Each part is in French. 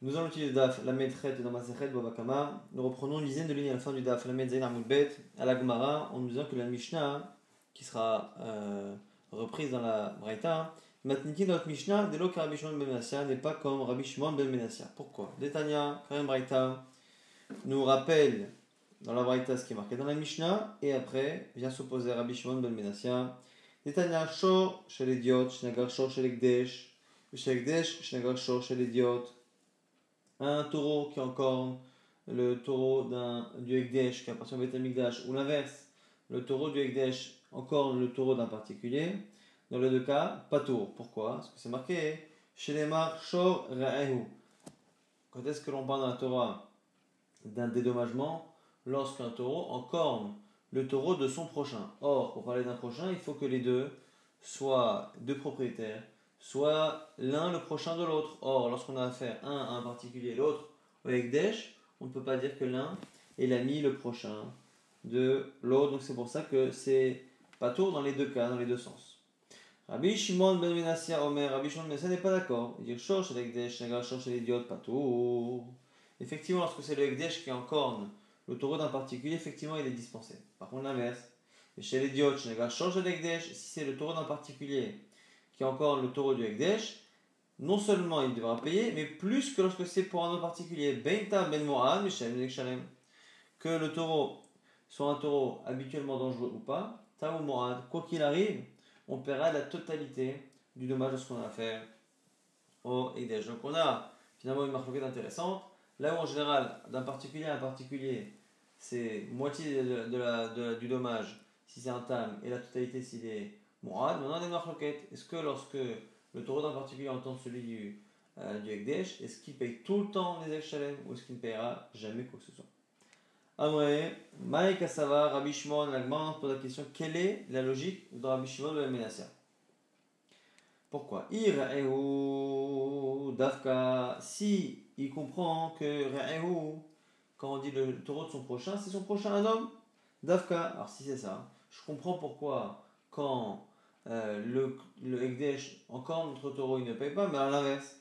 Nous allons utiliser le DAF, la Medchet dans Masechet, Babakama. Nous reprenons une dizaine de lignes à la fin du DAF, la Medzain Amoudbet, à la Gemara, en nous disant que la Mishnah, qui sera euh, reprise dans la Braïta, Matniti, notre Mishnah, de l'eau Rabbi Shimon ben Menassia, n'est pas comme Rabbi Shimon ben Menassia. Pourquoi? Détania, quand même Braïta, nous rappelle dans la Braïta ce qui est marqué dans la Mishnah, et après vient s'opposer Rabbi Shimon ben Menassia. Détania, Shor chez l'idiot, Shnagar Shor chez l'Ekdesh, Shnagar Shor chez l'idiot un taureau qui corne, le taureau d'un, du Ekdesh qui appartient au Betamikdash, ou l'inverse, le taureau du Ekdesh encorne le taureau d'un particulier, dans les deux cas, pas tour. Pourquoi? Parce que c'est marqué chez les Shor. Quand est-ce que l'on parle dans la Torah d'un dédommagement? Lorsqu'un taureau encorne le taureau de son prochain. Or, pour parler d'un prochain, il faut que les deux soient deux propriétaires soit l'un le prochain de l'autre. Or, lorsqu'on a affaire un à un particulier et l'autre avec Desh, on ne peut pas dire que l'un est l'ami le prochain de l'autre. Donc c'est pour ça que c'est pas tour dans les deux cas, dans les deux sens. Rabbi Shimon ben Menassia Omer, Rabbi Shimon ben Menassia n'est pas d'accord. Il dit Shosh avec Desh, Shosh chez l'idiot, pas tour. Effectivement, lorsque c'est le Ekdesh qui encorne le taureau d'un particulier, effectivement, il est dispensé. Par contre, l'inverse, chez l'idiot, Shosh avec si c'est le taureau d'un particulier qui encore le taureau du Ekdesh, non seulement il devra payer, mais plus que lorsque c'est pour un autre particulier. ben Que le taureau soit un taureau habituellement dangereux ou pas, ta ou quoi qu'il arrive, on paiera la totalité du dommage de ce qu'on a à faire au Ekdesh. Donc on a finalement une marque intéressante. Là où en général, d'un particulier à un particulier, c'est moitié de, du dommage si c'est un tam et la totalité s'il est maintenant on des Est-ce que lorsque le taureau d'un particulier entend celui du, euh, du Ekdesh, est-ce qu'il paye tout le temps des Echalem ou est-ce qu'il ne payera jamais quoi que ce soit? Amré, Maïk Asava, Rabbi Shimon, la pose la question quelle est la logique de Rabbi Shimon de la Pourquoi? Dafka, si il comprend que Ra'ehu, quand on dit le taureau de son prochain, c'est son prochain un homme Dafka, alors si c'est ça, je comprends pourquoi quand euh, le, le Ekdesh, encore notre taureau, il ne paye pas, mais à l'inverse.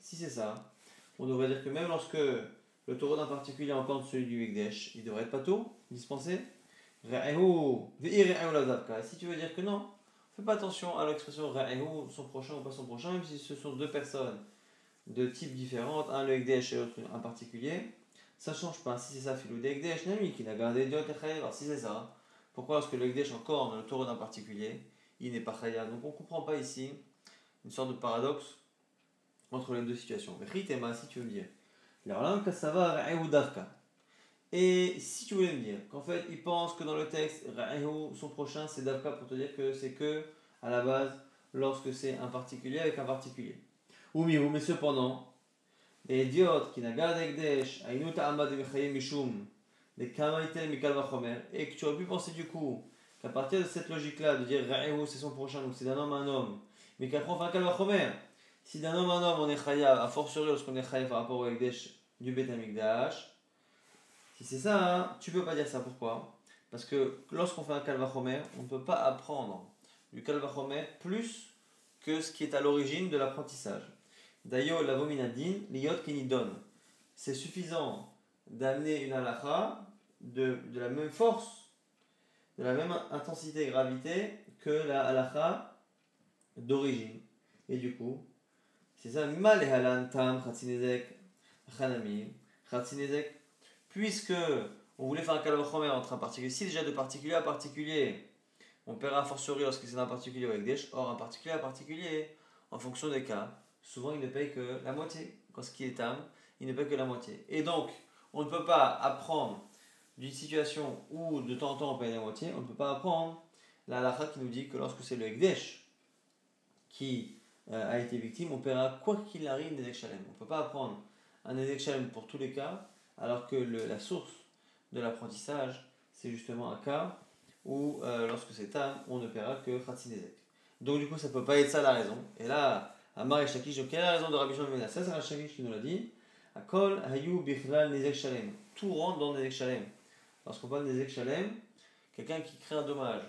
Si c'est ça, on devrait dire que même lorsque le taureau d'un particulier encore celui du Ekdesh, il devrait être pas tout, dispensé. Si tu veux dire que non, fais pas attention à l'expression son prochain ou pas son prochain, même si ce sont deux personnes de types différents, un le Ekdesh et l'autre un particulier, ça change pas. Si c'est ça, filou d'Ekdesh, Nami, qui n'a gardé alors si c'est ça, pourquoi lorsque le Ekdesh encore le taureau d'un particulier, il n'est pas Chaya Donc on ne comprend pas ici une sorte de paradoxe entre les deux situations. Ritema, si tu veux me dire, et si tu voulais me dire qu'en fait, il pense que dans le texte, son prochain, c'est Davka pour te dire que c'est que, à la base, lorsque c'est un particulier avec un particulier. Ou mais cependant, et idiot qui n'a gardé Ekdesh, Ainuta Amad Mishum, des Mikal Vachomer, et que tu aurais pu penser du coup qu'à partir de cette logique-là, de dire Ra'ehu c'est son prochain, donc c'est d'un homme à un homme, mais fait un Kalvachomer, si d'un homme à un homme on est Chayav, à fortiori lorsqu'on est Chayav par rapport au Ekdesh du Bet Amikdash, si c'est ça, hein, tu peux pas dire ça. Pourquoi? Parce que lorsqu'on fait un Kalvachomer, on ne peut pas apprendre du Kalvachomer plus que ce qui est à l'origine de l'apprentissage. D'ailleurs, la vominadine, l'iot qui donne. C'est suffisant d'amener une halakha de, de, la même force, de la même intensité et gravité que la halakha d'origine. Et du coup, c'est ça, mal tam puisque on voulait faire un kalvachomer entre un particulier, si déjà de particulier à particulier, on paiera fortiori lorsque c'est un particulier avec des or un particulier à particulier, en fonction des cas, souvent il ne paye que la moitié. Quand ce qui est âme, il ne paye que la moitié. Et donc, on ne peut pas apprendre d'une situation où de temps en temps on paye la moitié, on ne peut pas apprendre la halakha qui nous dit que lorsque c'est le Ekdesh qui euh, a été victime, on paiera quoi qu'il arrive des Shalem. On ne peut pas apprendre un Ezek Shalem pour tous les cas, alors que la source de l'apprentissage, c'est justement un cas où euh, lorsque c'est âme, on ne paiera que Khatsinezek. Donc du coup, ça ne peut pas être ça la raison. Et là, Amar et Shakish, donc quelle est la raison de Rabbi ben Ça, c'est Shakish qui nous l'a dit. Akol hayu bichlal nezek Tout rentre dans nezek shalem. Lorsqu'on parle de nezek shalem, quelqu'un qui crée un dommage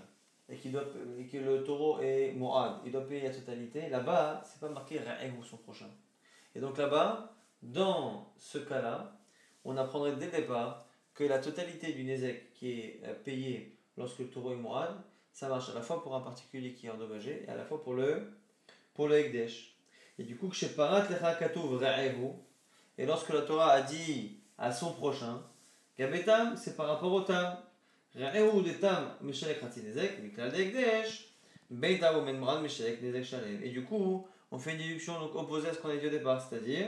et, doit, et que le taureau est Moad, il doit payer la totalité, là-bas, c'est pas marqué Ra'ehu son prochain. Et donc là-bas, dans ce cas-là, on apprendrait dès le départ que la totalité du Nezek qui est euh, payé lorsque le taureau est Moad, ça marche à la fois pour un particulier qui est endommagé et à la fois pour le, pour le Ekdesh. Et du coup, et lorsque la Torah a dit à son prochain, Gabetam, c'est par rapport au Tam. Et du coup, on fait une déduction donc opposée à ce qu'on a dit au départ, c'est-à-dire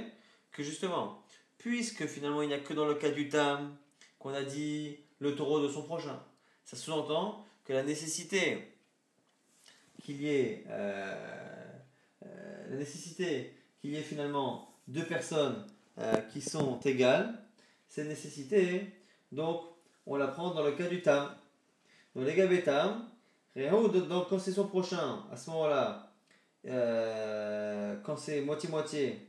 que justement, puisque finalement il n'y a que dans le cas du tam qu'on a dit le taureau de son prochain, ça sous-entend que la nécessité qu'il y ait euh, euh, la nécessité qu'il y ait finalement deux personnes euh, qui sont égales, cette nécessité, donc on la prend dans le cas du tam. Donc les gabetam, donc quand c'est son prochain, à ce moment-là, euh, quand c'est moitié-moitié,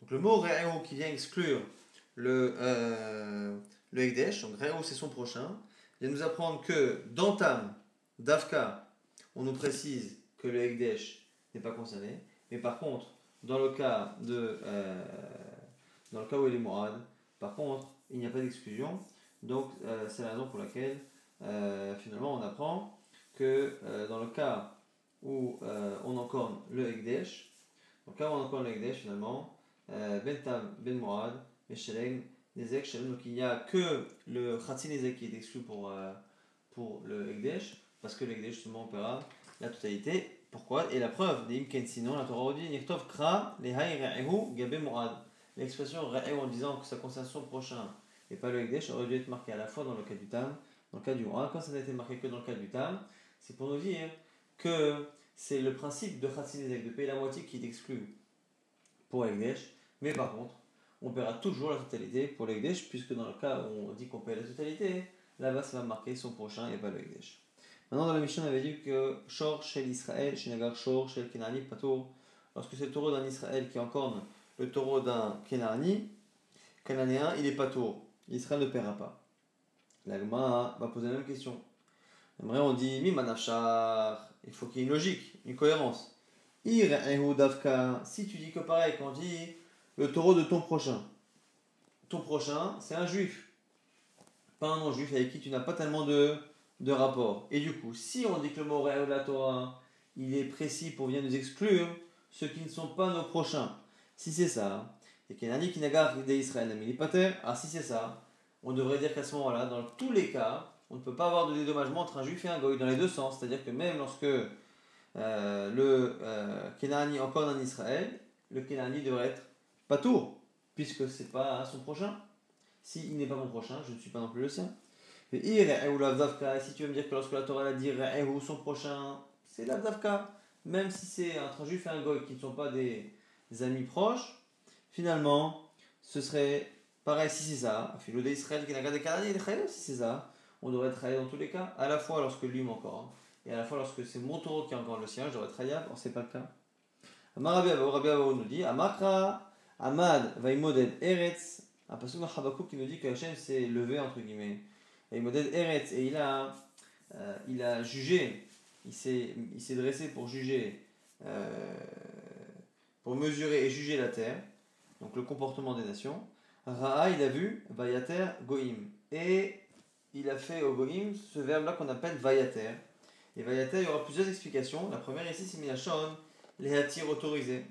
donc le mot réo qui vient exclure le, euh, le donc réo c'est son prochain, vient nous apprendre que dans Tam, Dafka, on nous précise que le Ekdesh n'est pas concerné, mais par contre, dans le cas de euh, dans le cas où il est Mourad, par contre, il n'y a pas d'exclusion. Donc, euh, c'est la raison pour laquelle, euh, finalement, on apprend que euh, dans le cas où on encorne le Ekdesh, dans le cas où on encorne le Ekdesh, finalement, Ben Tam, Ben Mourad, Mesheleng, Nezek, Shalom, donc il n'y a que le Khatsi Nezek qui est exclu pour, pour le Ekdesh, parce que le Ekdesh, justement, opéra la totalité. Pourquoi? Et la preuve, des Imken, sinon, la Torah dit Nichtov Kra, Lehai Re'ehu, Gabe Mourad. L'expression Re'ehu en disant que ça concerne son prochain et pas le Ekdesh aurait dû être marqué à la fois dans le cas du Tam, dans le cas du roi. Quand ça n'a été marqué que dans le cas du Tam, c'est pour nous dire que c'est le principe de Khatsinezek, de payer la moitié qui est exclu pour Ekdesh, mais par contre, on paiera toujours la totalité pour l'Ekdesh, puisque dans le cas où on dit qu'on paye la totalité, là-bas ça va marquer son prochain et pas le Ekdesh. Maintenant, dans la mission, on avait dit que Shor Shel Israël, Shinagar Shor Shel Kenani Patour, lorsque c'est le taureau d'un Israël qui encorne le taureau d'un Kenani, Cananéen, il est pas tour. Israël ne paiera pas. L'Agma va poser la même question. On dit. Il faut qu'il y ait une logique, une cohérence. Ir davka. Si tu dis que pareil, quand on dit le taureau de ton prochain. Ton prochain, c'est un juif. Pas un non-juif avec qui tu n'as pas tellement de, de rapport. Et du coup, si on dit que le mot de la Torah, il est précis pour venir nous exclure ceux qui ne sont pas nos prochains. Si c'est ça, et Kenani qui nagar d'Israël pater. Ah, si c'est ça, on devrait dire qu'à ce moment-là, dans tous les cas, on ne peut pas avoir de dédommagement entre un juif et un goy dans les deux sens. C'est-à-dire que même lorsque euh, le euh, Kenani encore en Israël, le Kenani devrait être pas tour, puisque c'est pas son prochain. S'il n'est pas mon prochain, je ne suis pas non plus le sien. Et si tu veux me dire que lorsque la Torah a dit son prochain, c'est l'Avdavka, même si c'est entre un juif et un goy qui ne sont pas des amis proches, finalement, ce serait pareil si c'est ça. Philo qui n'a si c'est ça. On devrait travailler dans tous les cas, à la fois lorsque lui m'encore, et à la fois lorsque c'est mon taureau qui est encore le sien, je devrais travailler, or c'est pas le cas. Rabbi nous dit Amakra, Amad, Vaimoded Eretz, un passage dans Habakkuk qui nous dit que Hachem s'est levé, entre guillemets. Vaimoded Eretz, et il a, euh, il a jugé, il s'est dressé pour juger, euh, pour mesurer et juger la terre donc le comportement des nations. Ra'a, il a vu Vayater Goïm. Et il a fait au Goïm ce verbe-là qu'on appelle Vayater. Et Vayater, il y aura plusieurs explications. La première ici, c'est Minachon, les attirs autorisés.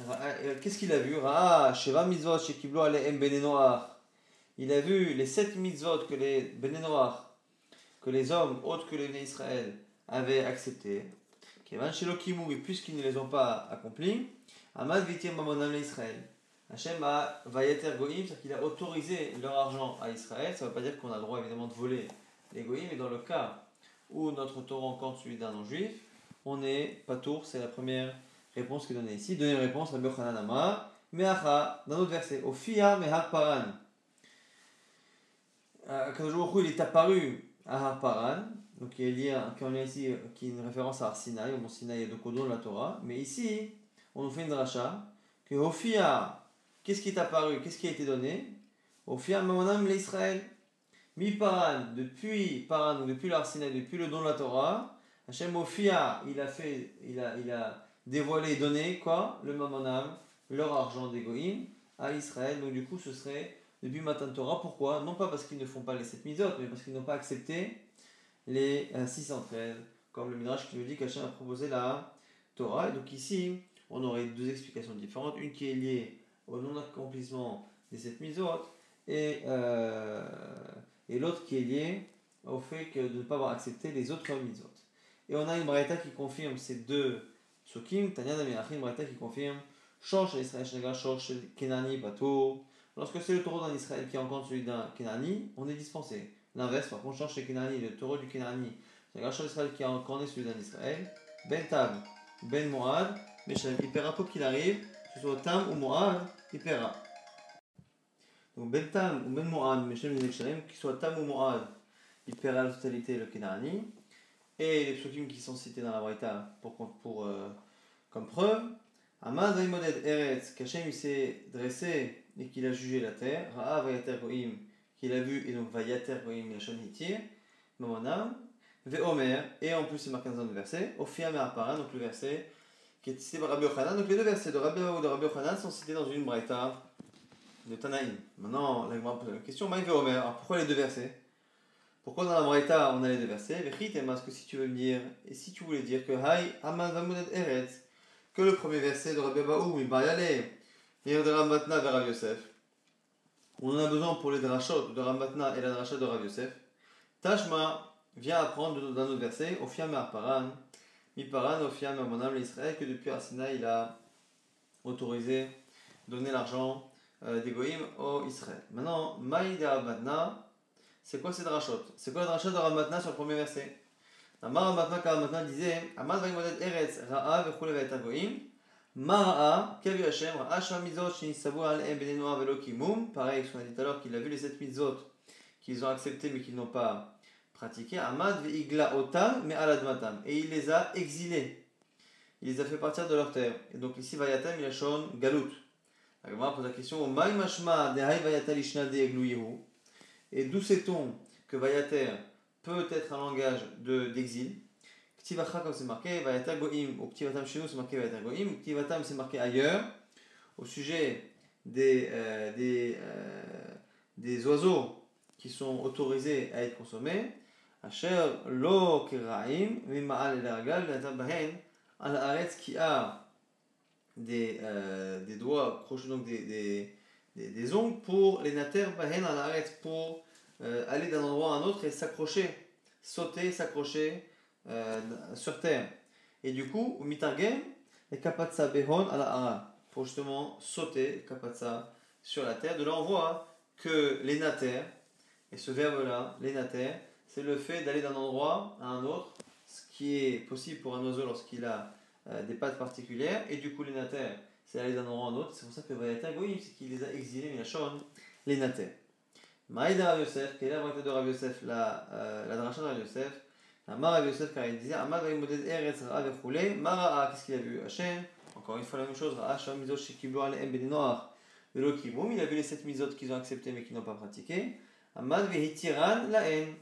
Euh, qu'est-ce qu'il a vu? Ra'a, Sheva Mitzvot, Shekiblo Aleem Benenoach. Il a vu les sept mitzvot que les Benenoach, que les hommes autres que les nés Israël avaient acceptés. Et puisqu'ils ne les ont pas accomplis, Amad Vitim Mamonam Israël. Hachem a Vayeter Goïm, c'est-à-dire qu'il a autorisé leur argent à Israël. Ça ne veut pas dire qu'on a le droit évidemment de voler les Goïm, mais dans le cas où notre taureau encore celui d'un non-juif, on est pas tour, c'est la première réponse qui est donnée ici. Deuxième réponse, Rabbi Yochanan Amar, Meacha, dans notre verset, Ofia Mehar Paran. Quand il est apparu à Harparan, donc il y a un ici qui est une référence à Arsinaï, au mont Sinaï et Kodon de la Torah, mais ici, on nous fait une dracha que Ofia Qu'est-ce qui est apparu Qu'est-ce qui a été donné? À mesure l'Israël. Mi Paran, depuis Paran, depuis l'Arsinaï, depuis le don de la Torah, Hachem Ophia, il a fait, il a, il a dévoilé, donné quoi? Le Mamonam, leur argent d'Egoïm, à Israël. Donc du coup, ce serait depuis Matan Torah. Pourquoi? Non pas parce qu'ils ne font pas les 7 misotes, mais parce qu'ils n'ont pas accepté les 613, euh, comme le Midrash qui nous dit qu'Hachem a proposé la Torah. Et donc ici, on aurait deux explications différentes. Une qui est liée au non-accomplissement des 7 misotes et, euh, et l'autre qui est liée au fait de ne pas avoir accepté les autres misotes. Et on a une braïta qui confirme ces deux psukim, Tanya Daminachim, une braïta qui confirme Change Israël Shnaga, change Kenani, Bato. Lorsque c'est le taureau d'un Israël qui rencontre celui d'un Kenani, on est dispensé. L'inverse, par contre, change chez Kenani, le taureau du Kenani, change Israël qui rencontre celui d'un Israël, Ben Tab, Ben Moad, Meshalem. Il paiera quoi qu'il arrive, que ce soit Tam ou Moad, il paiera. Donc Ben Tam ou Ben Moad, Meshalem Meshalem, qu'il soit Tam ou il paiera la totalité le Kenani. Et les psukim qui sont cités dans la Braïta pour, pour, euh, comme preuve, Amad Vaimoded Eretz, qu'Hachem il s'est dressé et qu'il a jugé la terre, Ra'a Vayater Goim, qu'il a vu et donc Vayater Goim Lachon Hitir, Mamonam, Veomer, et en plus c'est marqué dans un verset, Ophia Me'apara, donc le verset qui est cité par Rabbi Yochanan. Donc les deux versets de Rabbi ou de Rabbi Yochanan sont cités dans une Braïta de Tanaïm. Maintenant, la question, Maï Veomer, alors pourquoi les deux versets? Pourquoi dans la Braïta on a les deux versets? Parce que si tu veux me dire, et si tu voulais dire que Hay Amad Vamudet Eretz, que le premier verset de Rabbi Baou, il va y aller, et de Ramatna vers Rav Yosef, on en a besoin pour les drachot de Ramatna et la drachat de Rav Yosef, Tashma vient apprendre dans notre verset, Ofiam Paran, Mi Paran, Ofiam Amonam l'Israël, que depuis Arsina il a autorisé donner l'argent euh, des Goïm au Israël. Maintenant, Maïd Ramatna, c'est quoi ces drachot C'est quoi la drachat de Ramatna sur le premier verset? Amar Ramatna, car Ramatna disait Amad Vaimodet Eretz, Ra'a, Vechule Vaetagoim. Mara'a, qu'a vu Hachem Ra'a Shamizot, Shinisabu Al-Em Benenoa Velo Kimum. Pareil, qu'on a dit tout à l'heure, qu'il a vu les sept mitzvot qu'ils ont acceptés mais qu'ils n'ont pas pratiqué. Amad Ve'igla Otam, mais Aladmatam. Et il les a exilés. Il les a fait partir de leur terre. Et donc ici, Vayatam, il a Galut. La Gemara pose la question De et d'où sait-on que Vayater peut être un langage d'exil? Ktivacha, comme c'est marqué, Vayater Goim, ou Ktivatam chez nous, c'est marqué Vayater Goim, Ktivatam, c'est marqué ailleurs, au sujet des, euh, des, euh, des oiseaux qui sont autorisés à être consommés. Asher lo keraim, mima'al el-ragal, bahen, al aretz qui a des, euh, des doigts donc des, des des, ongles pour les nater bahen à l'arrêt, pour aller d'un endroit à un autre et s'accrocher, sauter, s'accrocher sur terre. Et du coup, au mitargem, les kapatsa behon à la pour justement sauter, kapatsa, sur la terre. De là, on voit que les nater, et ce verbe-là, les nater, c'est le fait d'aller d'un endroit à un autre, ce qui est possible pour un oiseau lorsqu'il a euh, des pattes particulières, et du coup, les nater, c'est aller d'un endroit à un autre. C'est pour ça que Vayater Goïm, c'est qu'il les a exilés, les Nater. Maïda Rav Yosef, quelle est la braïta de Rav Yosef, la, euh, la dracha de Rav Yosef Amar Rav Yosef, car il disait Amar Vaimoded Eretz Rav Echule, Mara'a, qu'est-ce qu'il a vu Hachem, encore une fois la même chose, Ra'a Sham Mizot Shekiblo Aleem Beninoar, Velo Kiboum, il a vu les sept misotes qu'ils ont acceptées mais qu'ils n'ont pas pratiquées. Amad Vehitiran la haine.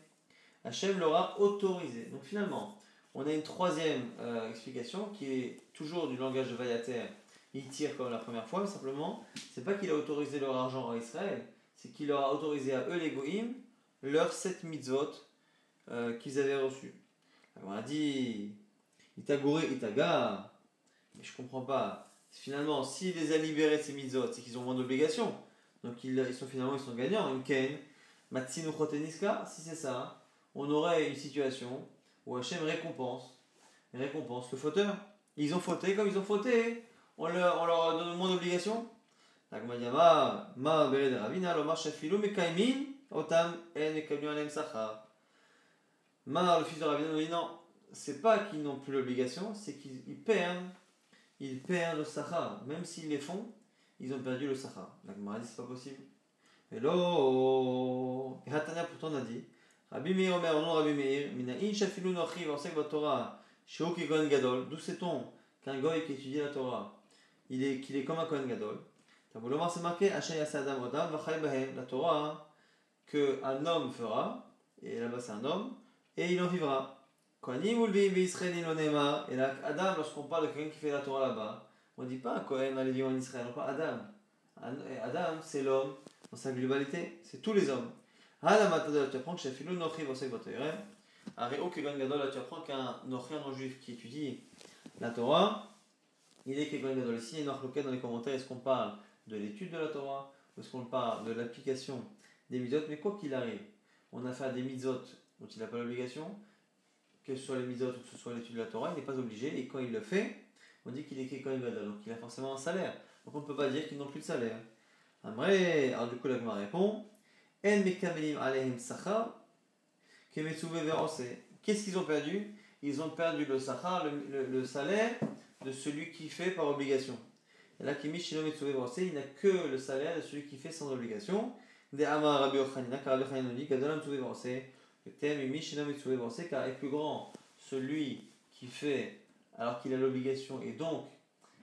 Hachem l'aura autorisé. Donc finalement, on a une troisième euh, explication qui est toujours du langage de Vayater il tire comme la première fois, mais simplement, c'est pas qu'il a autorisé leur argent à Israël, c'est qu'il leur a autorisé à eux, les Goïm, leurs sept mitzvot euh, qu'ils avaient reçus. on a dit, Itagore, Itaga, mais je comprends pas. Finalement, s'il les a libérés ces mitzvot, c'est qu'ils ont moins d'obligations. Donc ils, sont finalement ils sont gagnants. Une Ken, si c'est ça, on aurait une situation où Hachem récompense, récompense le fauteur. Ils ont fauté comme ils ont fauté on leur, on leur donne moins d'obligations Ma ma le fils de Ravina, nous dit non, c'est pas qu'ils n'ont plus l'obligation, c'est qu'ils perdent, ils perdent le sachar. Même s'ils les font, ils ont perdu le sachar. La Gemara dit c'est pas possible. Et là, Hatania pourtant a dit, Rabbi Meir Omer, non Rabbi Meir, Minaïn shafilu nochi, varsek Torah, Sheoki Gon Gadol, d'où sait-on qu'un goy qui étudie la Torah, il est, qu'il est comme un Kohen Gadol? c'est marqué La Torah, qu'un homme fera, et là-bas c'est un homme, et il en vivra. Et là, Adam, lorsqu'on parle de quelqu'un qui fait la Torah là-bas, on ne dit pas Kohen, Lévi en Israël, on parle Adam. Adam, c'est l'homme dans sa globalité, c'est tous les hommes. Tu apprends tu apprends qu'un Nochi, un non-juif qui étudie la Torah, il est Kegon Gadol. Ici, a une dans les commentaires, est-ce qu'on parle de l'étude de la Torah ou est-ce qu'on parle de l'application des mitzvot? Mais quoi qu'il arrive, on a fait des mitzvot dont il n'a pas l'obligation, que ce soit les mitzvot ou que ce soit l'étude de la Torah, il n'est pas obligé, et quand il le fait, on dit qu'il est Kegon Gadol, donc il a forcément un salaire. Donc on ne peut pas dire qu'ils n'ont plus de salaire. Après, alors du coup, la répond Qu'est-ce qu'ils ont perdu? Ils ont perdu le le, le, salaire de celui qui fait par obligation. Et là, il n'a que le salaire de celui qui fait sans obligation. Car le thème car est plus grand celui qui fait alors qu'il a l'obligation et donc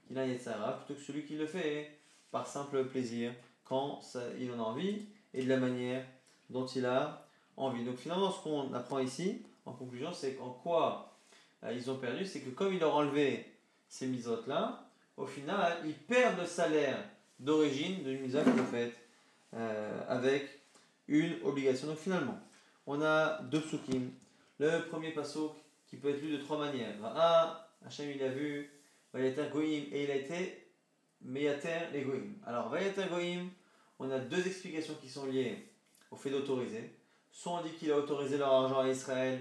qu'il a Yetzara, plutôt que celui qui le fait par simple plaisir quand il en a envie et de la manière dont il a envie. Donc finalement, ce qu'on apprend ici, en conclusion, c'est qu'en quoi euh, ils ont perdu, c'est que comme ils leur enlevé ces misotes-là, au final, ils perdent le salaire d'origine d'une mise qu'ils ont faite euh, avec une obligation. Donc finalement, on a deux psukim. Le premier pasuk qui peut être lu de trois manières. Un, Hachem il a vu Vayater Goïm et il a été Meyater les Goïm. Alors Vayater Goïm, on a deux explications qui sont liées au fait d'autoriser. Soit on dit qu'il a autorisé leur argent à Israël,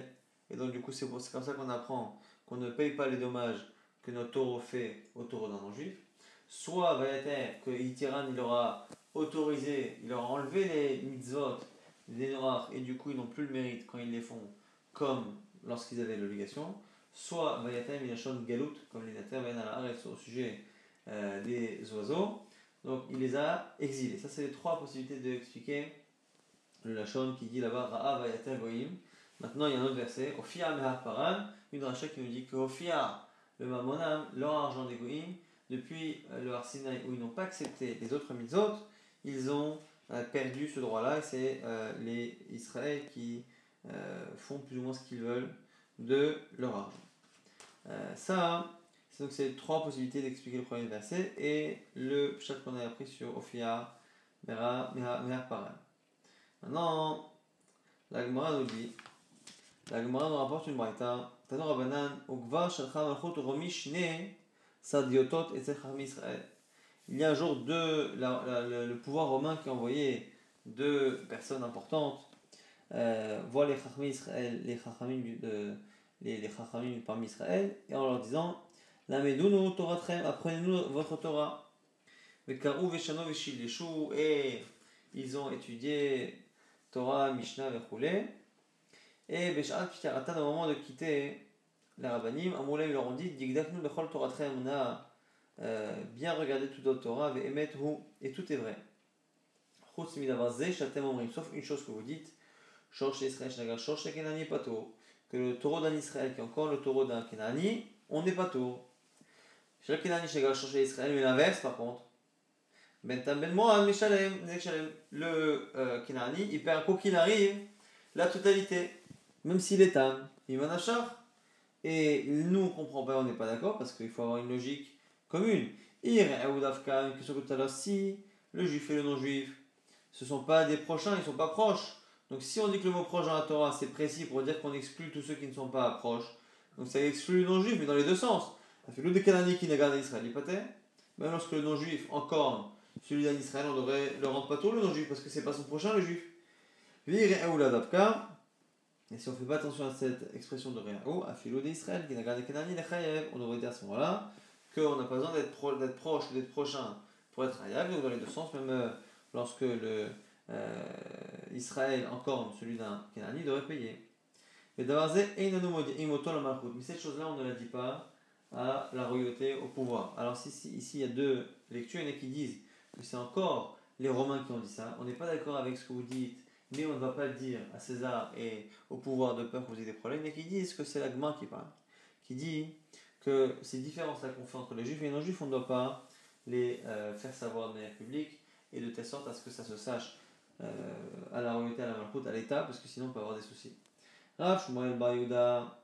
et donc du coup c'est comme ça qu'on apprend qu'on ne paye pas les dommages que notre taureau fait au taureau d'un non-juif. Soit Vayater, que Itiran il aura autorisé, il aura enlevé les mitzvot, les noirs, et du coup ils n'ont plus le mérite quand ils les font comme lorsqu'ils avaient l'obligation. Soit Vayater Minachon Galout, comme les la au sujet euh, des oiseaux. Donc il les a exilés. Ça, c'est les trois possibilités d'expliquer le Lachon qui dit là-bas Ra'a Vayater Goïm. Maintenant, il y a un autre verset, Ophia Mehar Paran, une racha qui nous dit que Ophia, le Mamonam, leur argent des depuis euh, le Arsinaï où ils n'ont pas accepté les autres mitzvot, ils ont euh, perdu ce droit-là et c'est les Israël qui font plus ou moins ce qu'ils veulent de leur argent. ça, donc ces trois possibilités d'expliquer le premier verset et le chapitre qu'on a appris sur Ophia, Mera, Mera, Paran. Maintenant, la Gemara nous dit, la Gemara nous rapporte une braïta, Tanor Rabanan, Ogvar Shalcha Romi Shne Sadiotot et Israël. Il y a un jour deux, le pouvoir romain qui a envoyé deux personnes importantes euh, voir les Chachamim Israël, les Chachamim, les, les parmi Israël, et en leur disant Lamedunu Toratrem, apprenez-nous votre Torah. Vekaru Veshano Veshileshu, et ils ont étudié Torah, Mishnah, Vechoulé. Et Beshat Pishtaratan, au moment de quitter les Rabbanim, Amoulem leur ont dit Digdaknu Bechol Toratrem, on a euh, bien regardé tout notre Torah, Vehemet Hu, et tout est vrai. Sauf une chose que vous dites que le taureau d'un Israël qui est encore le taureau d'un Kenani, on n'est pas taureau. Chez le Kenani, chez Israël, mais l'inverse par contre. Ben Le euh, il perd quoi qu'il arrive la totalité. Même s'il est tam, il achar. Et nous, on ne comprend pas, on n'est pas d'accord parce qu'il faut avoir une logique commune. Ir une question que tout à l'heure, si le juif et le non-juif, ce ne sont pas des prochains, ils ne sont pas proches. Donc si on dit que le mot proche dans la Torah, c'est précis pour dire qu'on exclut tous ceux qui ne sont pas proches, donc ça exclut le non-juif, mais dans les deux sens. L'eau de Canani qui n'a gardé Israël, même lorsque le non-juif encore celui d'un Israël, on devrait le rendre pas tout le non-juif parce que c'est pas son prochain le juif. Et si on ne fait pas attention à cette expression de Réao, à philo d'Israël, qui n'a gardé Kanani, on devrait dire à ce moment-là qu'on n'a pas besoin d'être proche ou d'être prochain pour être Hayav, donc dans les deux sens, même euh, lorsque le euh, Israël, encore celui d'un Kanani, devrait payer. Mais cette chose-là, on ne la dit pas à la royauté, au pouvoir. Alors ici, ici, il y a deux lectures, il y en a qui disent que c'est encore les Romains qui ont dit ça. On n'est pas d'accord avec ce que vous dites, mais on ne va pas le dire à César et au pouvoir de peur que vous ayez des problèmes, mais qui disent que c'est l'Agma qui parle, qui dit que ces différences-là qu'on fait entre les juifs et les non-juifs, on ne doit pas les euh, faire savoir de manière publique et de telle sorte à ce que ça se sache euh, à la royauté, à la malchoute, à l'état, parce que sinon on peut avoir des soucis. Rav Shmuel Bar Yehuda,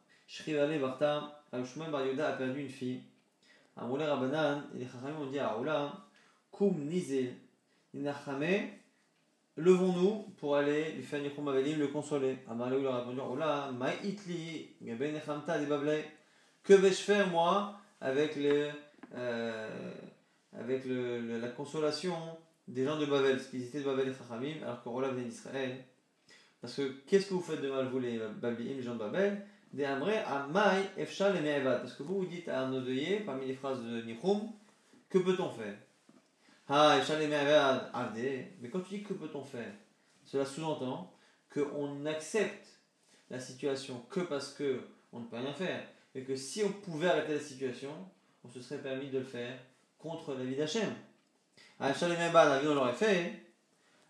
Barta, Rav Shmuel Bar Yehuda a perdu une fille. Amoulé Rabanan, et les Chachamim ont dit à Aoula, Kum Nizil, levons-nous pour aller lui faire Nichum Avelim, le consoler. Amalé leur a répondu, Aoula, Ma Itli, Gaben Bablé, que vais-je faire moi avec les. Euh, avec le, la consolation des gens de Babel, parce qu'ils étaient de Babel et Chachamim, alors que Rola venait d'Israël? Parce que qu'est-ce que vous faites de mal, vous les les gens de Babel? Efshal et Me'evad. Parce que vous vous dites à un odeillé, parmi les phrases de Nichum, que peut-on faire? Ah, Efshal et Me'evad, Mais quand tu dis que peut-on faire Cela sous-entend qu'on accepte la situation que parce que on ne peut rien faire, et que si on pouvait arrêter la situation, on se serait permis de le faire contre la vie d'Hachem. Hachem la vie on l'aurait fait.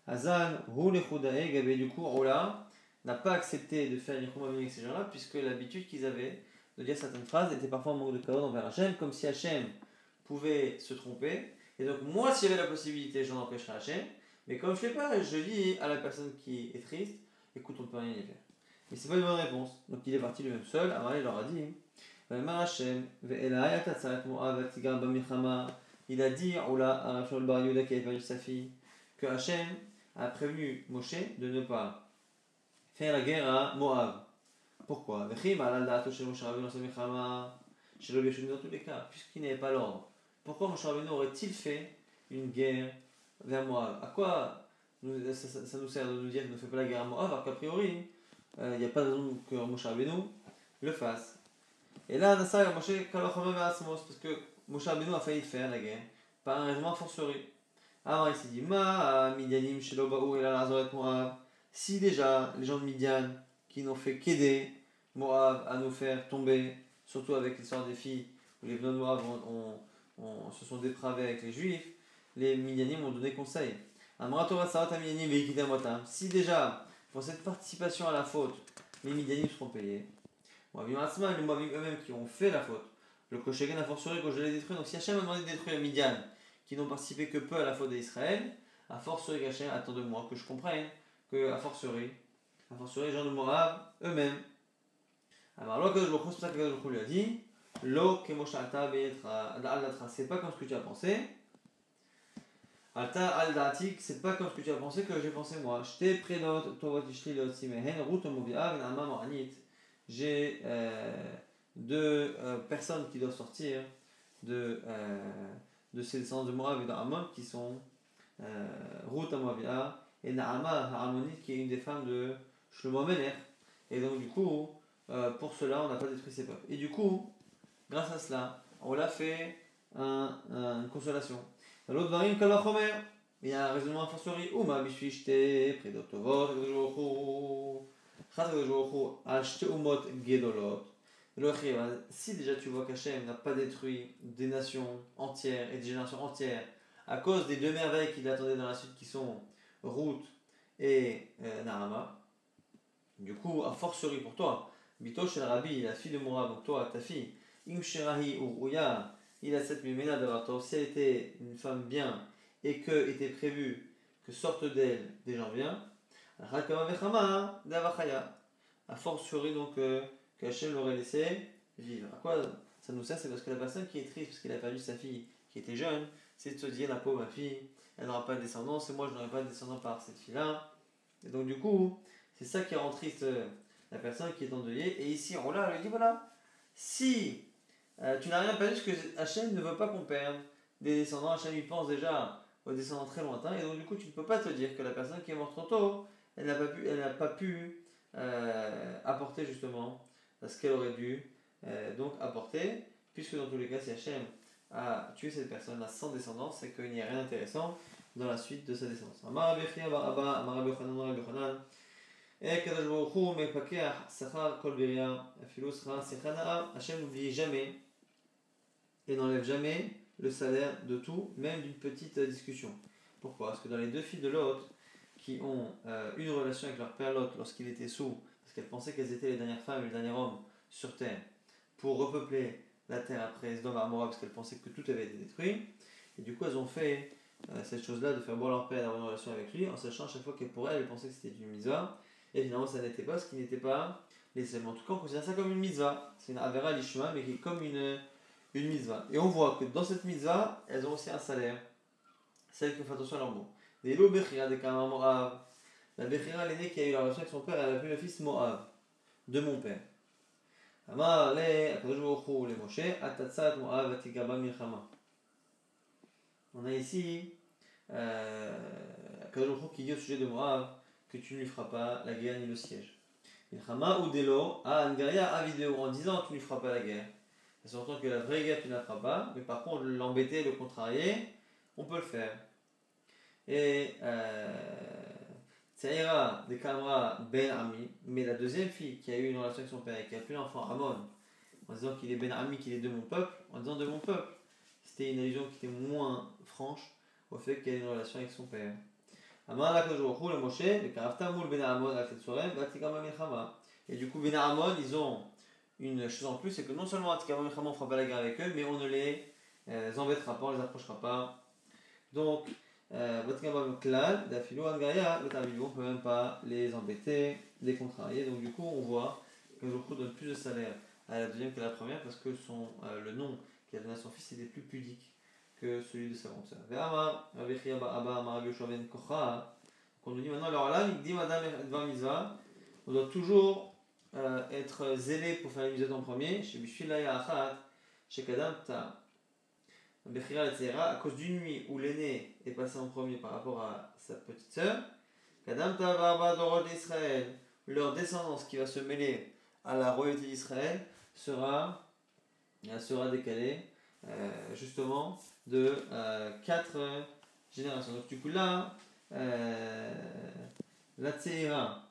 Hazan, Gabé, du coup, Ola n'a pas accepté de faire Nichum avec ces gens-là, puisque l'habitude qu'ils avaient de dire certaines phrases était parfois un manque de cadeau envers Hachem, comme si Hachem pouvait se tromper. Et donc, moi, s'il y avait la possibilité, j'en empêcherais Hachem. Mais comme je ne fais pas, je dis à la personne qui est triste, écoute, on ne peut rien y faire. Mais c'est pas une bonne réponse. Donc il est parti lui-même seul. Amar il leur a dit il a dit à Rachel Bar Yehuda qui avait perdu sa fille que Hachem a prévenu Moshe de ne pas faire la guerre à Moab. Pourquoi? Puisqu'il n'avait pas l'ordre. Pourquoi Moshe Rabbeinu aurait-il fait une guerre vers Moab? À quoi ça, nous sert de nous dire qu'il ne fait pas la guerre à Moab alors qu'a priori, euh, il n'y a pas de raison que Moshe Rabbeinu le fasse. Et là, Nassar Moshe parce que Moshe Rabbeinu a failli faire la guerre par un raisonnement forcerie. Alors il s'est dit Ma Midianim Shelobaou et la Moab. Si déjà les gens de Midian qui n'ont fait qu'aider Moab à nous faire tomber, surtout avec l'histoire des filles où les de Moab se sont dépravés avec les juifs, les Midianim ont donné conseil. Si déjà, pour cette participation à la faute, les Midianim seront payés, Moabim Asma, les Moabim eux-mêmes qui ont fait la faute, le Koshegen a fortiori que je l'ai détruit. Donc si Hachem a demandé de détruire les Midian, qui n'ont participé que peu à la faute d'Israël, a fortiori Hachem attend de moi que je comprenne que a fortiori, a fortiori les gens de Moab eux-mêmes. Alors là, c'est pour ça que lui a dit Lo kemoshalta al c'est pas comme ce que tu as pensé. Alta al datik, c'est pas comme ce que tu as pensé que j'ai pensé moi. J'étais près d'autres, toi, tu l'autre, si mais hen, route, movia, venama, moranit j'ai euh, deux euh, personnes qui doivent sortir de, euh, de ces descendants de Moab et d'Amon qui sont Ruth Amoavia et Naama Harmonite qui est une des femmes de Shlomo Meler. Et donc du coup, pour cela, on n'a pas détruit ces peuples. Et du coup, grâce à cela, on l'a fait un, une consolation. L'autre varim kalachomer. Il y a un raisonnement a fortiori. Uma bishvishte, predotovot, si déjà tu vois qu'Hachem n'a pas détruit des nations entières et des générations entières à cause des deux merveilles qu'il attendait dans la suite qui sont Ruth et euh, Narama, du coup, a fortiori pour toi, Bito Shel Rabbi, la fille de Mourab, donc toi, ta fille, Im Sherahi Uruya, il a cette mimena d'avoir si elle était une femme bien et que était prévu que sortent d'elle des gens bien, a fortiori donc euh, qu'Hachem l'aurait laissé vivre. À quoi ça nous sert? C'est parce que la personne qui est triste parce qu'elle a perdu sa fille qui était jeune, c'est de se dire la pauvre fille, elle n'aura pas de descendance et moi je n'aurai pas de descendant par cette fille-là. Et donc du coup, c'est ça qui rend triste euh, la personne qui est endeuillée. Et ici, on lui dit voilà, si euh, tu n'as rien perdu, parce que Hachem ne veut pas qu'on perde des descendants, Hachem il pense déjà aux descendants très lointains, et donc du coup tu ne peux pas te dire que la personne qui est morte trop tôt, elle n'a pas pu, elle pas pu euh, apporter justement ce qu'elle aurait dû donc apporter, puisque dans tous les cas, si Hachem a tué cette personne-là sans descendance, c'est qu'il n'y a rien d'intéressant dans la suite de sa descendance. Hachem n'oublie jamais et n'enlève jamais le salaire de tout, même d'une petite discussion. Pourquoi? Parce que dans les deux filles de l'autre, qui ont euh, une relation avec leur père Lot lorsqu'il était sous, parce qu'elles pensaient qu'elles étaient les dernières femmes et les derniers hommes sur terre, pour repeupler la terre après Sdom Amora, parce qu'elles pensaient que tout avait été détruit. Et du coup, elles ont fait euh, cette chose-là de faire boire leur père d'avoir une relation avec lui, en sachant à chaque fois que pour elle, elle pensait que c'était une mitzvah, et finalement ça n'était pas, ce qui n'était pas les En tout cas, on considère ça comme une mitzvah. C'est une avera lishma, mais qui est comme une, une. Et on voit que dans cette mitzvah, elles ont aussi un salaire. Celles qui font attention à leur mots. Des bechira, des moab. La bechira, l'aîné qui a eu la relation avec son père, elle a appelé le fils Moab, de mon père. On a ici euh, qui dit au sujet de Moab que tu ne lui feras pas la guerre ni le siège. Milchama ou Delo, à Angaria, à vidéo, en disant tu ne lui feras pas la guerre. C'est surtout que la vraie guerre tu ne la feras pas, mais par contre l'embêter, le contrarier, on peut le faire. Et Tsaïra de Kamra Ben Ami, mais la deuxième fille qui a eu une relation avec son père et qui a appelé l'enfant Amon, en disant qu'il est Ben Ami, qu'il est de mon peuple, en disant de mon peuple, c'était une allusion qui était moins franche au fait qu'elle ait une relation avec son père. Ben. Et du coup, Ben Amon, ils ont une chose en plus, c'est que non seulement Vatikama Milchama, on fera pas la guerre avec eux, mais on ne les euh, embêtera pas, on les approchera pas. Donc, Angaya, on peut même pas les embêter, les contrarier. Donc, du coup, on voit que Jochou donne plus de salaire à la deuxième qu'à la première parce que son, euh, le nom qu'il a donné à son fils était plus pudique que celui de sa grande sœur. Qu'on nous dit maintenant, alors là, on doit toujours euh, être zélé pour faire la mitzvah en premier. Chez Bishvilaya Achat, chez Kadam Ta. À cause d'une nuit où l'aîné est passé en premier par rapport à sa petite sœur, Kadam d'Israël, leur descendance qui va se mêler à la royauté d'Israël sera, sera décalée euh, justement de euh, quatre générations. Donc du coup là, euh, la Tseira,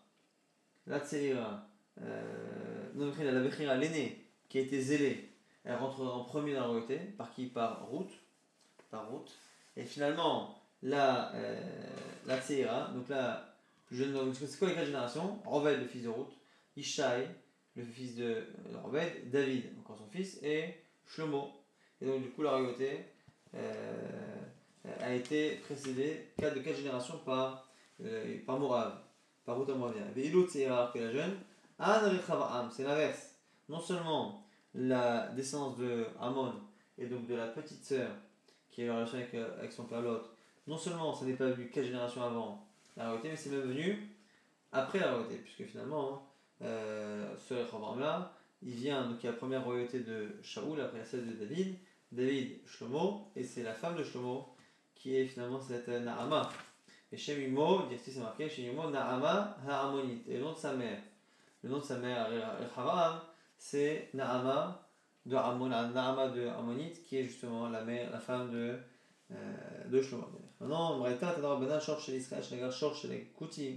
la Tseira, euh, la l'aîné, qui a été zélé, elle rentre en premier dans la royauté, par qui Par route, par route. Et finalement, la, euh, la Tseira, donc là, c'est quoi les quatre générations? Roved, le fils de route, Ishaï, le fils de Roved, David, encore son fils, et Shlomo. Et donc du coup, la royauté, euh, a été précédé de quatre générations par, euh, par Morav, par Ruth Moravia. c'est rare que la jeune, c'est l'inverse. Non seulement la descendance de Amon et donc de la petite sœur qui a eu relation avec, euh, avec son père l'autre, non seulement ça n'est pas vu quatre générations avant la royauté, mais c'est même venu après la royauté, puisque finalement, euh, ce là il vient, donc il y a la première royauté de Shaoul, après celle de David, David Shlomo, et c'est la femme de Shlomo qui est finalement cette Naama. Et chez Mimo, c'est marqué, chez Mimo, Naama Ha'amonite, et le nom de sa mère. Le nom de sa mère, Haram, c'est Naama de Amon, Naama de Ammonite, qui est justement la mère, la femme de, euh, de Shlomo. Maintenant, chez chez les Koutim.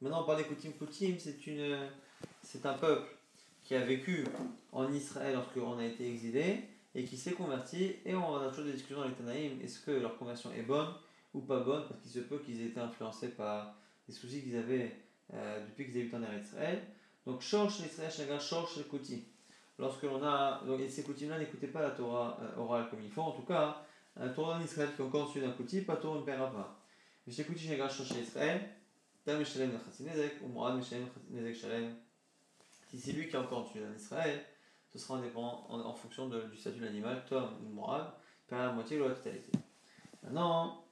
Maintenant, on parle des Koutim. Koutim, c'est une, c'est un peuple qui a vécu en Israël lorsqu'on a été exilé et qui s'est converti. Et on a toujours des discussions avec Tanaïm est-ce que leur conversion est bonne ou pas bonne? Parce qu'il se peut qu'ils aient été influencés par des soucis qu'ils avaient euh, depuis qu'ils habitent en Israël. Donc, l'Israël, Shagar, Shorsh Kouti. Lorsque l'on a. Donc, et ces Koutim-là n'écoutaient pas la Torah euh, orale comme il faut. En tout cas, un Torah en Israël qui est encore suivi d'un Kouti, pas Torah ne paiera pas. Mais chez Kouti, Shagar, Shorsh Israël, Tam Meshalem Nechatinezek, ou Mourad Meshalem Nechatinezek Shalem. Si c'est lui qui est encore suivi en Israël, ce sera indépendant en, en fonction de, du statut de l'animal, Tom ou Mourad, par la moitié ou la totalité. Maintenant,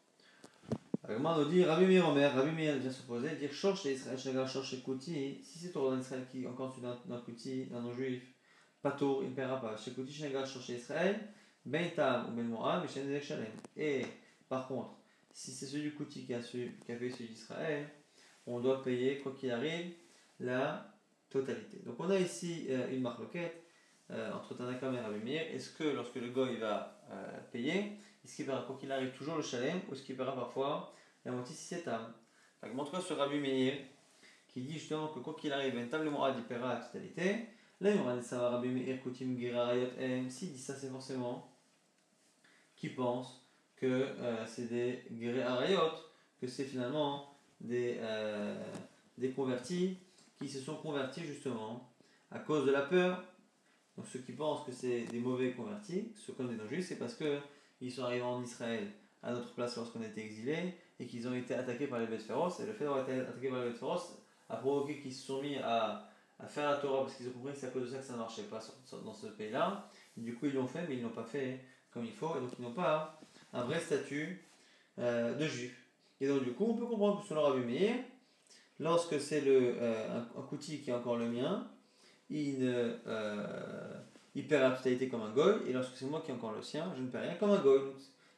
Agma nous dit Rabbi Meir Omer, Rabbi Meir vient s'opposer, dire Shorsh et Israël Shagar, Shorsh et Kouti, si c'est Torah d'Israël qui encore d'un Kouti, d'un non-juif, tôt, il ne paiera pas. Chez Kouti, Shagar, Shorsh et Israël, Ben Tam ou Ben Mourad, mais chez Shalem. Et par contre, si c'est celui du Kouti qui a, su, qui a fait celui d'Israël, on doit payer, quoi qu'il arrive, la totalité. Donc on a ici euh, une marque euh, entre Tanakam et Rabbi Meir, est-ce que lorsque le goy va euh, payer, est-ce qu'il paiera quoi qu'il arrive toujours le chalem ou est-ce qu'il paiera parfois la moitié si c'est âme En tout cas sur Rabbi Meir, qui dit justement que quoi qu'il arrive, un table morale il paiera la totalité. Là, il y aura des Rabbi Meir, Koutim, Girarayot, M. Si dit ça, c'est forcément qui pense que euh, c'est des Girarayot, que c'est finalement des, des convertis qui se sont convertis justement à cause de la peur donc ceux qui pensent que c'est des mauvais convertis, ceux comme des non-juifs, c'est parce qu'ils sont arrivés en Israël à notre place lorsqu'on été exilés et qu'ils ont été attaqués par les bêtes féroces. Et le fait d'avoir été attaqués par les bêtes féroces a provoqué qu'ils se sont mis à, à faire la Torah parce qu'ils ont compris que c'est à cause de ça que ça ne marchait pas dans ce pays-là. Du coup, ils l'ont fait, mais ils ne l'ont pas fait comme il faut. Et donc, ils n'ont pas un vrai statut euh, de juif. Et donc, du coup, on peut comprendre que selon Rabbi Meir, lorsque c'est le, euh, un, un qui est encore le mien, il, ne, euh, il perd la totalité comme un goy, et lorsque c'est moi qui ai encore le sien, je ne perds rien comme un goy.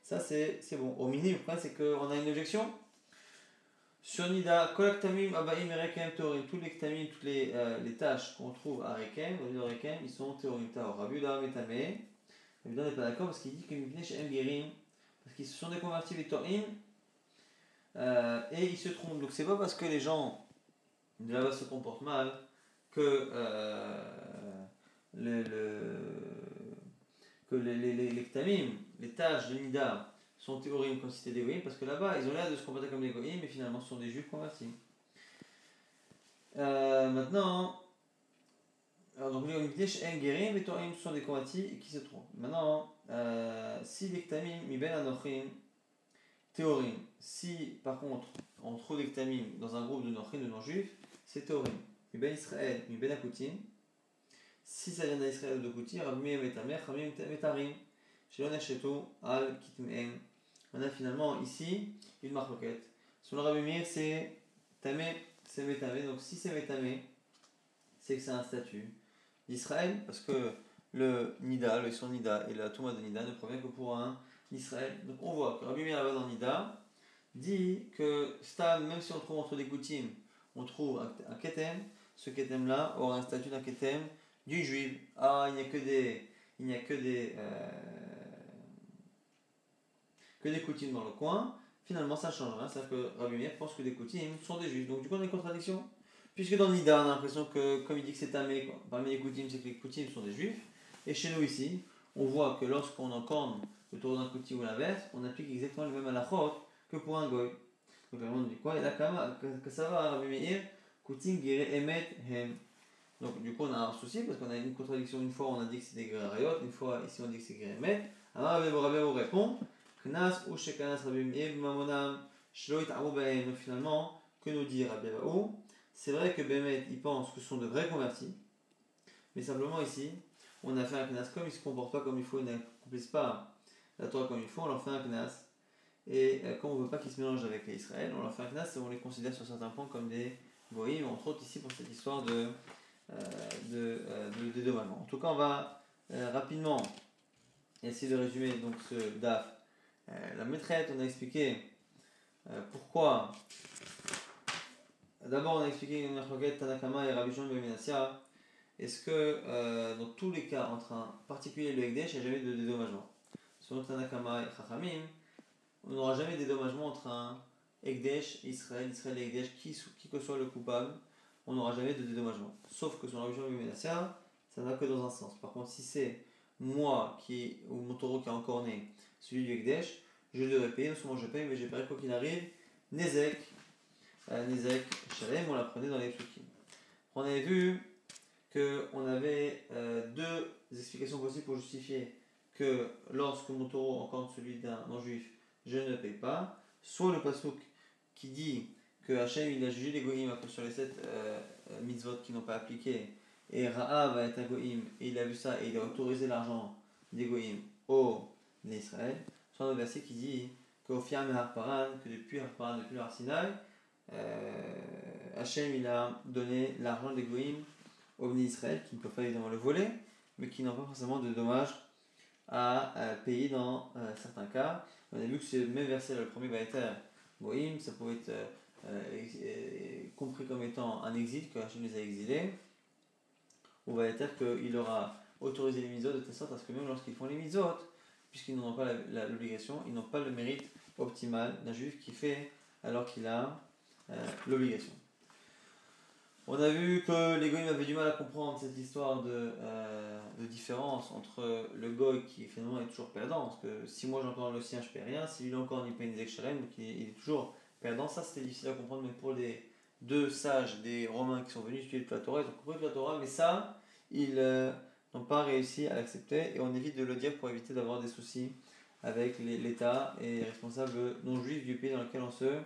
ça, c'est bon. Au minimum, le c'est qu'on a une objection. Sur Nida, Kolaktamim, Abaim et Théorim, tous les ktamim, toutes les, euh, les tâches qu'on trouve à Rekem, au lieu Rekem, ils sont Théorim Taor. Rabbi Uda Metame, Rabbi n'est pas d'accord parce qu'il dit que Mipnesh Em Gerim, parce qu'ils se sont déconvertis les Torim, euh, et ils se trompent. Donc c'est pas parce que les gens de se comportent mal que, euh, le, que les, les, les, les, les tâches de Nida, sont théories comme si c'était des goïms, parce que là-bas, ils ont l'air de se comporter comme des goïms, mais finalement, ce sont des juifs convertis. Euh, maintenant, alors donc les guérim, mais Torim sont des convertis qui se trompent. Maintenant, euh, si les ktamim, mi ben anochim, théorim, si par contre on trouve des ktamim dans un groupe de nochim, de non-juifs, c'est théorim. Mi ben Israël, mi ben akutim, si ça vient d'Israël ou de Kouti, Rabbi Metamer, Rabbi Metarim, Shelon Eshetu, Al Kitmem, on a finalement ici une marloquette. Sur le Rabbi Meir, c'est Tamé, c'est Métamé. Donc si c'est Métamé, c'est que c'est un statut d'Israël, parce que le Nida, le son Nida et la Touma de Nida ne provient que pour un Israël. Donc on voit que Rabbi Meir là dans Nida dit que Stam, même si on trouve entre des Koutim, on trouve un, Ketem, ce Ketem là aura un statut d'un Ketem du Juif. Ah, il n'y a que des. Il n'y a que des. Euh, que des Koutim dans le coin, finalement ça change rien. C'est-à-dire que Rabbi Meir pense que des Koutim sont des juifs. Donc du coup on a une contradiction. Puisque dans Nida on a l'impression que, comme il dit que c'est Tamé, parmi les Koutim, c'est que les Koutim sont des juifs. Et chez nous ici, on voit que lorsqu'on encorne le d'un Koutim ou l'inverse, on applique exactement le même alachot que pour un Goy. Donc on dit quoi Et là, que ça va, Rabbi Meir, Koutim gire emet hem. Donc du coup on a un souci parce qu'on a une contradiction. Une fois on a dit que c'est des Rayot, une fois ici on dit que c'est emet. Alors Rabbi vous répond Knas ou Shekanas Rabbi Mamonam finalement, que nous dit Rabbi C'est vrai que Bémet, il pense que ce sont de vrais convertis, mais simplement ici, on a fait un Knas comme ils ne se comportent pas comme il faut, ils n'accomplissent pas la Torah comme il faut, on leur fait un Knas. Et euh, comme on ne veut pas qu'ils se mélangent avec Israël, on leur fait un Knas et on les considère sur certains points comme des voyez, entre autres ici pour cette histoire de, euh, de, euh, de, En tout cas, on va rapidement essayer de résumer donc ce DAF euh, la maîtresse, on a expliqué euh, pourquoi. D'abord, on a expliqué une Tanakama et Rabbi Shimon Beminassia. Est-ce que euh, dans tous les cas, entre un particulier et le Ekdesh, il n'y a jamais de dédommagement? Selon Tanakama et Chachamim, on n'aura jamais de dédommagement entre un Ekdesh, Israël, Israël et Ekdesh, qui, qui que soit le coupable, on n'aura jamais de dédommagement. Sauf que sur Rabbi Shimon Beminassia, ça ne va que dans un sens. Par contre, si c'est moi qui, ou mon taureau qui est encore né, celui du Ekdesh, je devrais payer, non seulement je paye, mais j'ai payé quoi qu'il arrive, Nezek, euh, Nezek, Shalem, on l'apprenait dans les Psukim. On avait vu qu'on avait euh, deux explications possibles pour justifier que lorsque mon taureau encore celui d'un non-juif, je ne paye pas, soit le pasouk qui dit que Hachem il a jugé les goïms sur les sept euh, mitzvot qui n'ont pas appliqué, et Ra'a va être un goïm, et il a vu ça, et il a autorisé l'argent des goïms au d'Israël, soit un verset qui dit qu'au Fiam Harparan, que depuis Harparan, depuis le Arsinaï, euh, Hachem il a donné l'argent des Goïm aux Israël, qui ne peuvent pas évidemment le voler, mais qui n'ont pas forcément de dommages à, payer dans euh, certains cas. On a vu que ce même verset, le premier va être Goïm, ça pouvait être euh, compris comme étant un exil, que Hachem les a exilés, ou va être qu'il aura autorisé les misotes de telle sorte à ce que même lorsqu'ils font les misotes, puisqu'ils n'ont pas l'obligation, ils n'ont pas le mérite optimal d'un juif qui fait alors qu'il a euh, l'obligation. On a vu que les goïms avaient du mal à comprendre cette histoire de, euh, différence entre le goy qui finalement est toujours perdant, parce que si moi j'entends le sien je ne paie rien, si lui encore il paye des donc il, est toujours perdant, ça c'était difficile à comprendre même pour les deux sages des Romains qui sont venus étudier le Torah, ils ont compris le Torah, mais ça, ils, euh, n'ont pas réussi à l'accepter et on évite de le dire pour éviter d'avoir des soucis avec l'État et les responsables non juifs du pays dans lequel on se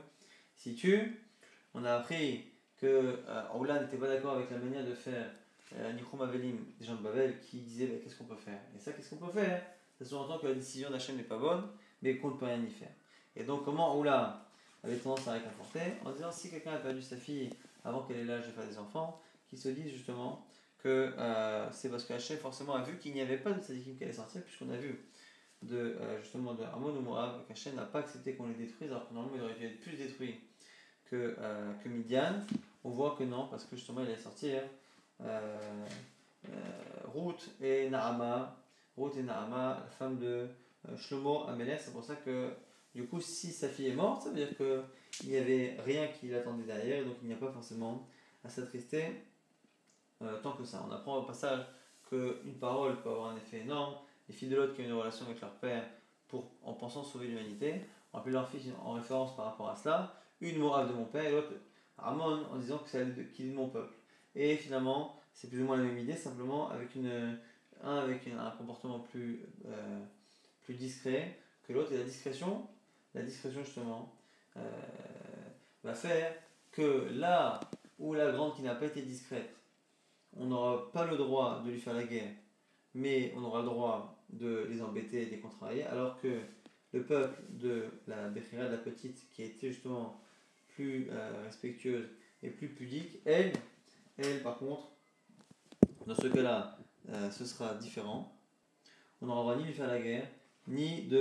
situe. On a appris que euh, n'était pas d'accord avec la manière de faire euh, Avelim, des gens de Babel, qui disaient qu'est-ce qu'on peut faire? Et ça, qu'est-ce qu'on peut faire? Ça sous-entend que la décision d'Hachem n'est pas bonne, mais qu'on ne peut rien y faire. Et donc, comment Oula avait tendance à réconforter En disant si quelqu'un a perdu sa fille avant qu'elle ait l'âge de faire des enfants, qu'il se dise justement que euh, c'est parce que Hachem forcément a vu qu'il n'y avait pas de sadikim qui allait sortir, puisqu'on a vu de, euh, justement de Hamon ou Moab qu'Hachem n'a pas accepté qu'on les détruise, alors que normalement il aurait dû être plus détruit que, euh, que Midian. On voit que non, parce que justement il allait sortir Ruth et Naama, Ruth et Naama, la femme de Shlomo Amelech, c'est pour ça que du coup si sa fille est morte, ça veut dire qu'il n'y avait rien qui l'attendait derrière, donc il n'y a pas forcément à s'attrister euh, tant que ça. On apprend au passage qu'une parole peut avoir un effet énorme. Les filles de l'autre qui ont une relation avec leur père pour, en pensant sauver l'humanité, on appelle leur fils en référence par rapport à cela. Une morale de mon père et l'autre Ramon en disant que c'est elle qui est de mon peuple. Et finalement, c'est plus ou moins la même idée, simplement avec une, un avec un comportement plus, euh, plus discret que l'autre. Et la discrétion, la discrétion justement, euh, va faire que là où la grande qui n'a pas été discrète on n'aura pas le droit de lui faire la guerre, mais on aura le droit de les embêter et de les contrarier, alors que le peuple de la Bechira, de la petite, qui a été justement plus euh, respectueuse et plus pudique, elle, elle par contre, dans ce cas-là, euh, ce sera différent. On n'aura ni de lui faire la guerre, ni de